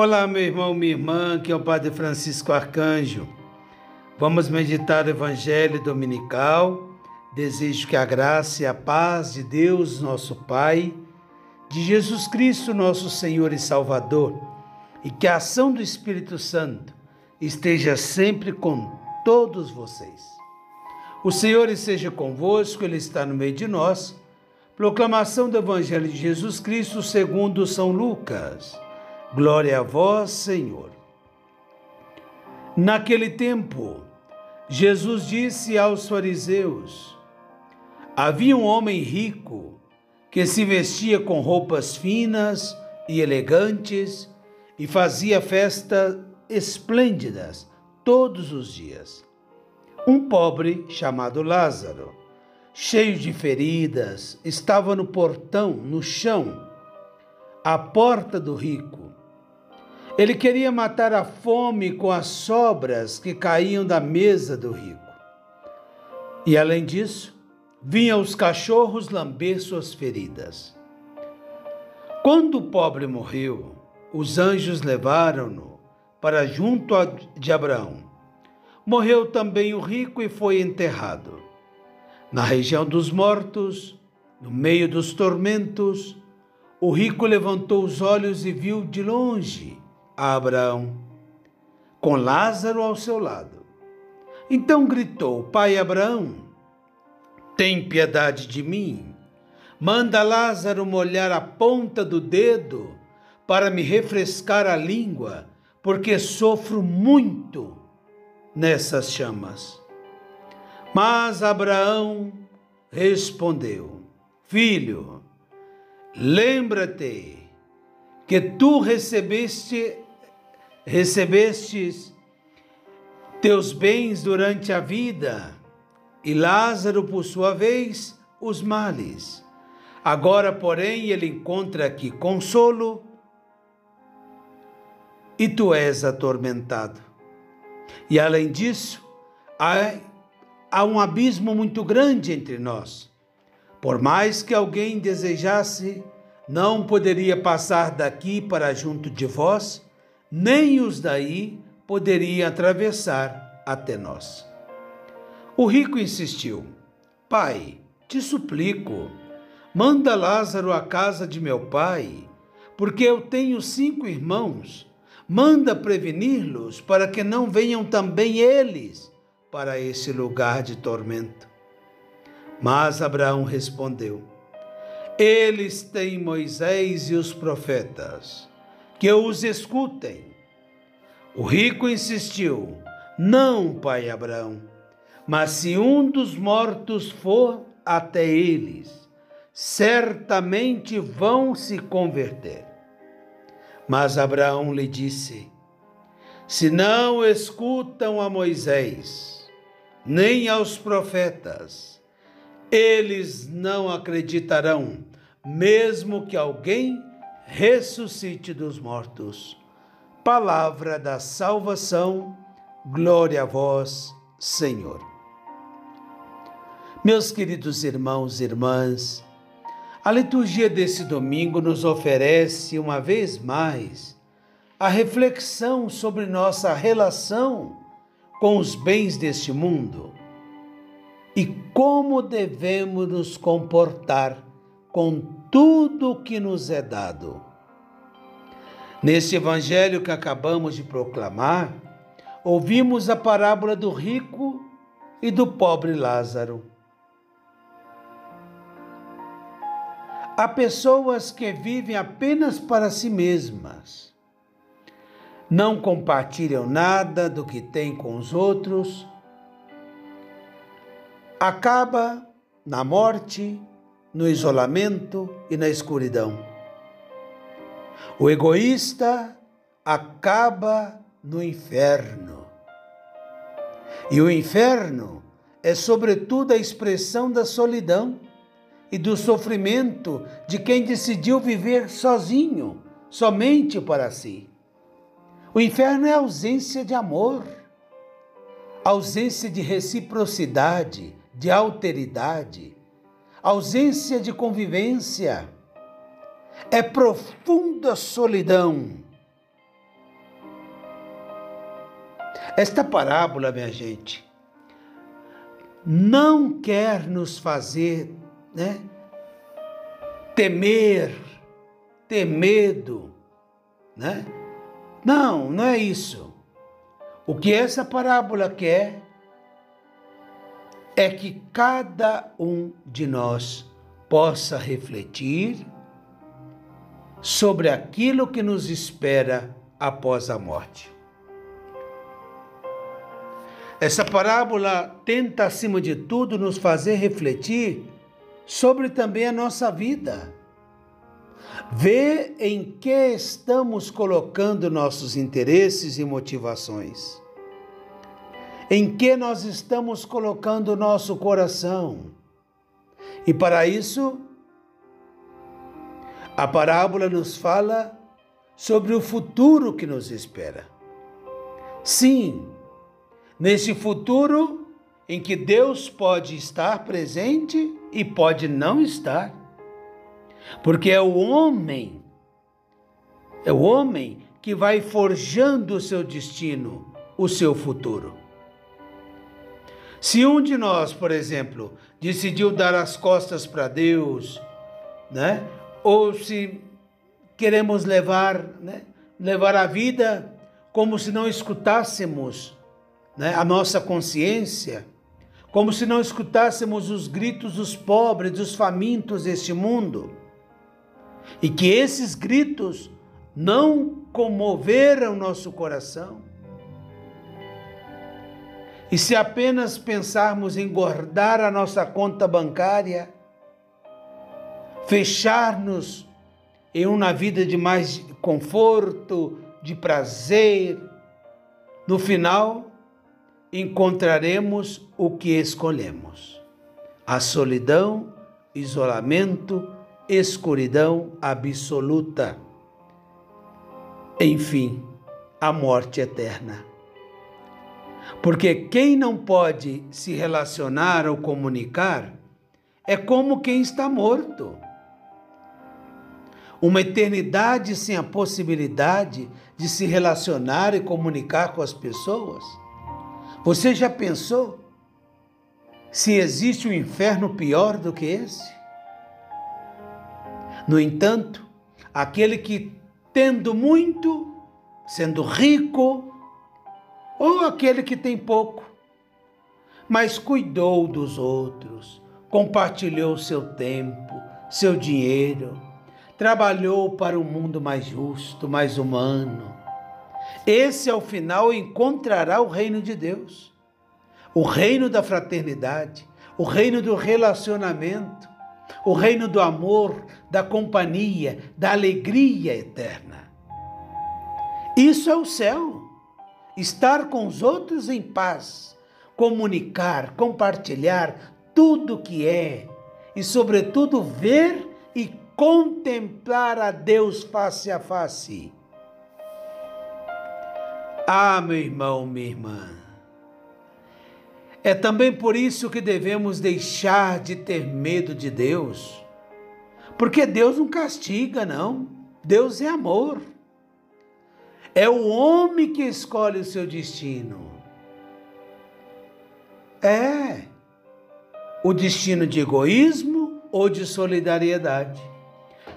Olá, meu irmão, minha irmã, que é o Padre Francisco Arcanjo. Vamos meditar o Evangelho Dominical. Desejo que a graça e a paz de Deus, nosso Pai, de Jesus Cristo, nosso Senhor e Salvador, e que a ação do Espírito Santo esteja sempre com todos vocês. O Senhor esteja convosco, Ele está no meio de nós. Proclamação do Evangelho de Jesus Cristo segundo São Lucas. Glória a vós, Senhor. Naquele tempo, Jesus disse aos fariseus: Havia um homem rico que se vestia com roupas finas e elegantes e fazia festas esplêndidas todos os dias. Um pobre chamado Lázaro, cheio de feridas, estava no portão, no chão, à porta do rico ele queria matar a fome com as sobras que caíam da mesa do rico. E além disso, vinham os cachorros lamber suas feridas. Quando o pobre morreu, os anjos levaram-no para junto de Abraão. Morreu também o rico e foi enterrado. Na região dos mortos, no meio dos tormentos, o rico levantou os olhos e viu de longe a Abraão, com Lázaro ao seu lado. Então gritou: Pai Abraão, tem piedade de mim. Manda Lázaro molhar a ponta do dedo para me refrescar a língua, porque sofro muito nessas chamas. Mas Abraão respondeu: Filho, lembra-te que tu recebeste recebestes teus bens durante a vida, e Lázaro, por sua vez, os males. Agora, porém, ele encontra aqui consolo e tu és atormentado. E além disso, há, há um abismo muito grande entre nós. Por mais que alguém desejasse, não poderia passar daqui para junto de vós nem os daí poderiam atravessar até nós. O rico insistiu: Pai, te suplico, manda Lázaro à casa de meu pai, porque eu tenho cinco irmãos. Manda prevenir-los para que não venham também eles para esse lugar de tormento. Mas Abraão respondeu: Eles têm Moisés e os profetas que os escutem. O rico insistiu: Não, pai Abraão, mas se um dos mortos for até eles, certamente vão se converter. Mas Abraão lhe disse: Se não escutam a Moisés, nem aos profetas, eles não acreditarão, mesmo que alguém ressuscite dos mortos. Palavra da salvação, glória a vós, Senhor. Meus queridos irmãos e irmãs, a liturgia desse domingo nos oferece uma vez mais a reflexão sobre nossa relação com os bens deste mundo e como devemos nos comportar com tudo que nos é dado. Neste evangelho que acabamos de proclamar, ouvimos a parábola do rico e do pobre Lázaro. Há pessoas que vivem apenas para si mesmas, não compartilham nada do que têm com os outros, acaba na morte no isolamento e na escuridão. O egoísta acaba no inferno. E o inferno é, sobretudo, a expressão da solidão e do sofrimento de quem decidiu viver sozinho, somente para si. O inferno é ausência de amor, ausência de reciprocidade, de alteridade, ausência de convivência, é profunda solidão. Esta parábola, minha gente, não quer nos fazer né, temer, ter medo, né? Não, não é isso. O que essa parábola quer é que cada um de nós possa refletir sobre aquilo que nos espera após a morte. Essa parábola tenta, acima de tudo, nos fazer refletir sobre também a nossa vida. Ver em que estamos colocando nossos interesses e motivações. Em que nós estamos colocando nosso coração. E para isso, a parábola nos fala sobre o futuro que nos espera. Sim, nesse futuro em que Deus pode estar presente e pode não estar. Porque é o homem, é o homem que vai forjando o seu destino, o seu futuro. Se um de nós, por exemplo, decidiu dar as costas para Deus, né? Ou se queremos levar, né? levar a vida como se não escutássemos né, a nossa consciência, como se não escutássemos os gritos dos pobres, dos famintos deste mundo, e que esses gritos não comoveram nosso coração. E se apenas pensarmos em guardar a nossa conta bancária, fechar-nos em uma vida de mais conforto, de prazer, no final encontraremos o que escolhemos: a solidão, isolamento, escuridão absoluta. Enfim, a morte eterna. Porque quem não pode se relacionar ou comunicar é como quem está morto. Uma eternidade sem a possibilidade de se relacionar e comunicar com as pessoas você já pensou se existe um inferno pior do que esse? No entanto, aquele que, tendo muito, sendo rico, ou aquele que tem pouco, mas cuidou dos outros, compartilhou seu tempo, seu dinheiro, trabalhou para um mundo mais justo, mais humano, esse, ao final, encontrará o reino de Deus, o reino da fraternidade, o reino do relacionamento, o reino do amor, da companhia, da alegria eterna. Isso é o céu. Estar com os outros em paz, comunicar, compartilhar tudo que é e, sobretudo, ver e contemplar a Deus face a face ah, meu irmão, minha irmã. É também por isso que devemos deixar de ter medo de Deus. Porque Deus não castiga, não. Deus é amor. É o homem que escolhe o seu destino. É o destino de egoísmo ou de solidariedade,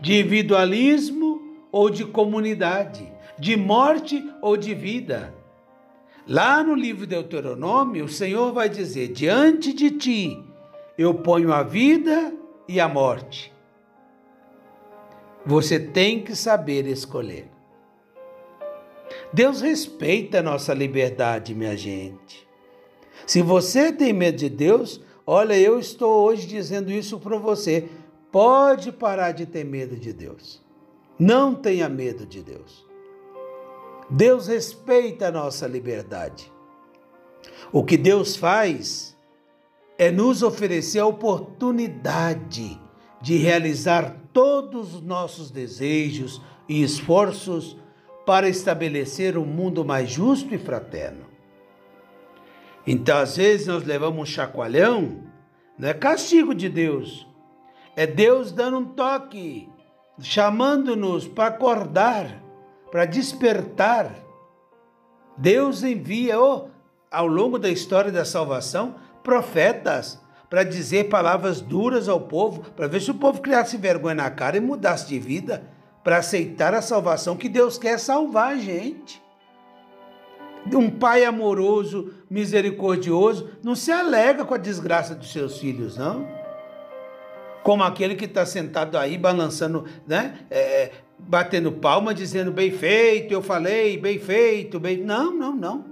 de individualismo ou de comunidade de morte ou de vida. Lá no livro de Deuteronômio, o Senhor vai dizer: Diante de ti eu ponho a vida e a morte. Você tem que saber escolher. Deus respeita a nossa liberdade, minha gente. Se você tem medo de Deus, olha, eu estou hoje dizendo isso para você. Pode parar de ter medo de Deus. Não tenha medo de Deus. Deus respeita a nossa liberdade. O que Deus faz é nos oferecer a oportunidade de realizar todos os nossos desejos e esforços para estabelecer um mundo mais justo e fraterno. Então, às vezes, nós levamos um chacoalhão, não é castigo de Deus, é Deus dando um toque, chamando-nos para acordar para despertar, Deus envia oh, ao longo da história da salvação profetas para dizer palavras duras ao povo, para ver se o povo criasse vergonha na cara e mudasse de vida, para aceitar a salvação que Deus quer salvar a gente. Um pai amoroso, misericordioso, não se alega com a desgraça dos seus filhos, não. Como aquele que está sentado aí balançando, né? É, batendo palma, dizendo bem feito, eu falei, bem feito, bem. Não, não, não.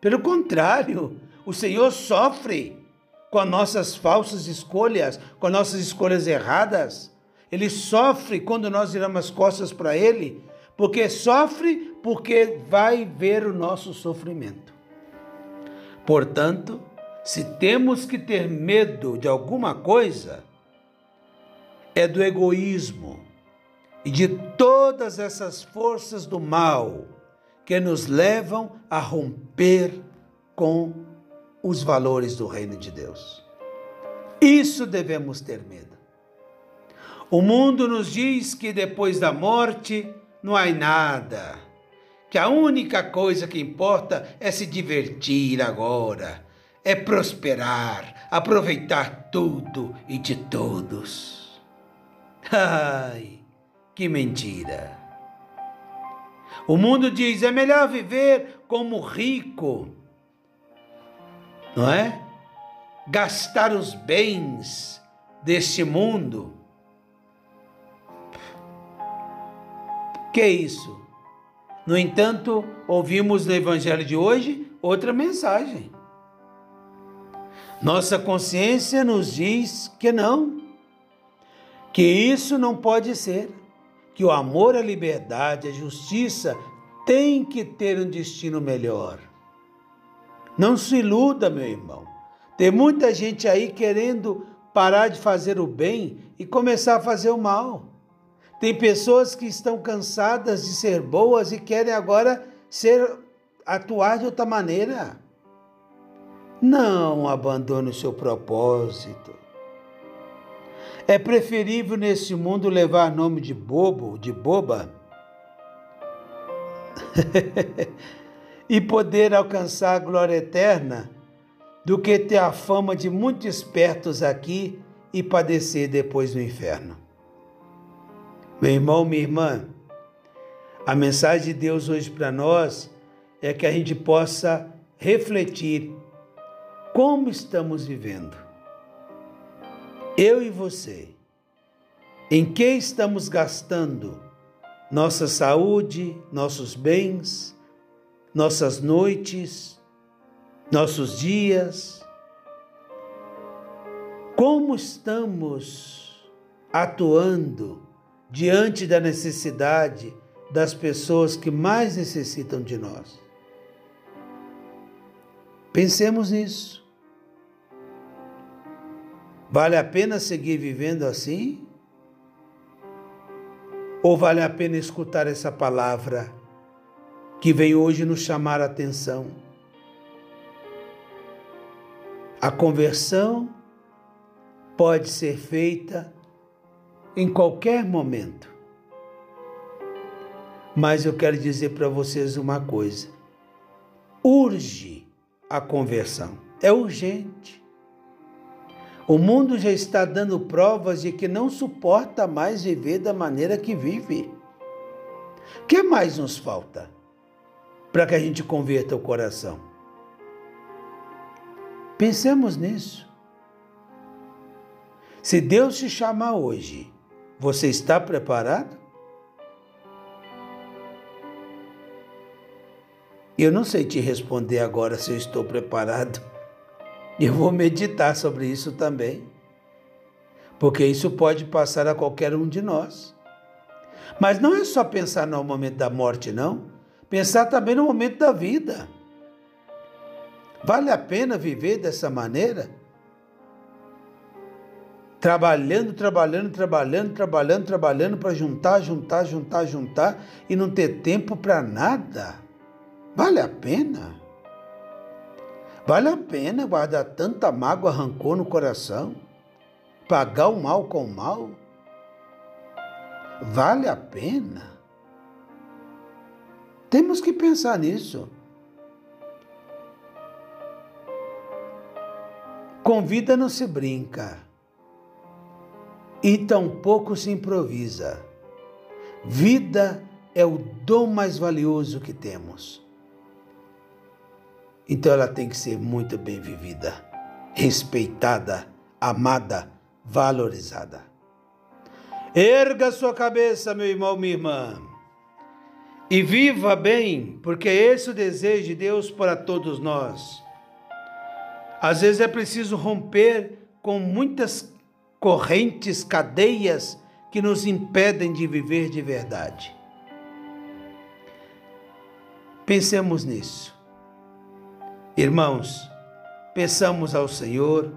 Pelo contrário, o Senhor sofre com as nossas falsas escolhas, com as nossas escolhas erradas. Ele sofre quando nós viramos as costas para Ele, porque sofre porque vai ver o nosso sofrimento. Portanto, se temos que ter medo de alguma coisa, é do egoísmo e de todas essas forças do mal que nos levam a romper com os valores do reino de Deus. Isso devemos ter medo. O mundo nos diz que depois da morte não há nada, que a única coisa que importa é se divertir agora, é prosperar, aproveitar tudo e de todos. Ai, que mentira! O mundo diz: é melhor viver como rico não é? Gastar os bens deste mundo. Que é isso? No entanto, ouvimos no Evangelho de hoje outra mensagem. Nossa consciência nos diz que não, que isso não pode ser, que o amor à liberdade, a justiça tem que ter um destino melhor. Não se iluda, meu irmão. Tem muita gente aí querendo parar de fazer o bem e começar a fazer o mal. Tem pessoas que estão cansadas de ser boas e querem agora ser atuar de outra maneira. Não abandone o seu propósito. É preferível nesse mundo levar nome de bobo, de boba, e poder alcançar a glória eterna do que ter a fama de muito espertos aqui e padecer depois no inferno. Meu irmão, minha irmã, a mensagem de Deus hoje para nós é que a gente possa refletir como estamos vivendo. Eu e você. Em que estamos gastando nossa saúde, nossos bens, nossas noites, nossos dias. Como estamos atuando diante da necessidade das pessoas que mais necessitam de nós? Pensemos nisso. Vale a pena seguir vivendo assim? Ou vale a pena escutar essa palavra? que vem hoje nos chamar a atenção. A conversão pode ser feita em qualquer momento. Mas eu quero dizer para vocês uma coisa: urge a conversão, é urgente. O mundo já está dando provas de que não suporta mais viver da maneira que vive. O que mais nos falta? para que a gente converta o coração. Pensemos nisso. Se Deus te chamar hoje, você está preparado? Eu não sei te responder agora se eu estou preparado. Eu vou meditar sobre isso também. Porque isso pode passar a qualquer um de nós. Mas não é só pensar no momento da morte, não. Pensar também no momento da vida. Vale a pena viver dessa maneira? trabalhando, trabalhando, trabalhando, trabalhando, trabalhando para juntar, juntar, juntar, juntar e não ter tempo para nada. Vale a pena? Vale a pena guardar tanta mágoa, rancor no coração? Pagar o mal com o mal? Vale a pena? Temos que pensar nisso. Com vida não se brinca e tampouco se improvisa. Vida é o dom mais valioso que temos. Então ela tem que ser muito bem vivida, respeitada, amada, valorizada. Erga sua cabeça, meu irmão, minha irmã, e viva bem, porque é esse o desejo de Deus para todos nós. Às vezes é preciso romper com muitas correntes, cadeias que nos impedem de viver de verdade. Pensemos nisso. Irmãos, peçamos ao Senhor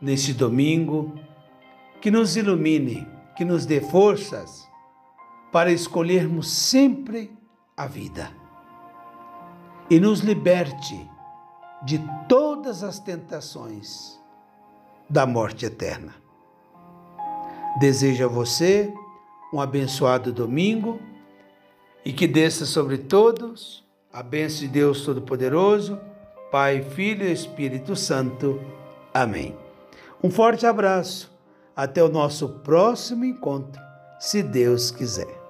neste domingo que nos ilumine, que nos dê forças para escolhermos sempre a vida e nos liberte de todas as tentações da morte eterna. Desejo a você um abençoado domingo e que desça sobre todos a bênção de Deus Todo-Poderoso, Pai, Filho e Espírito Santo. Amém. Um forte abraço. Até o nosso próximo encontro, se Deus quiser.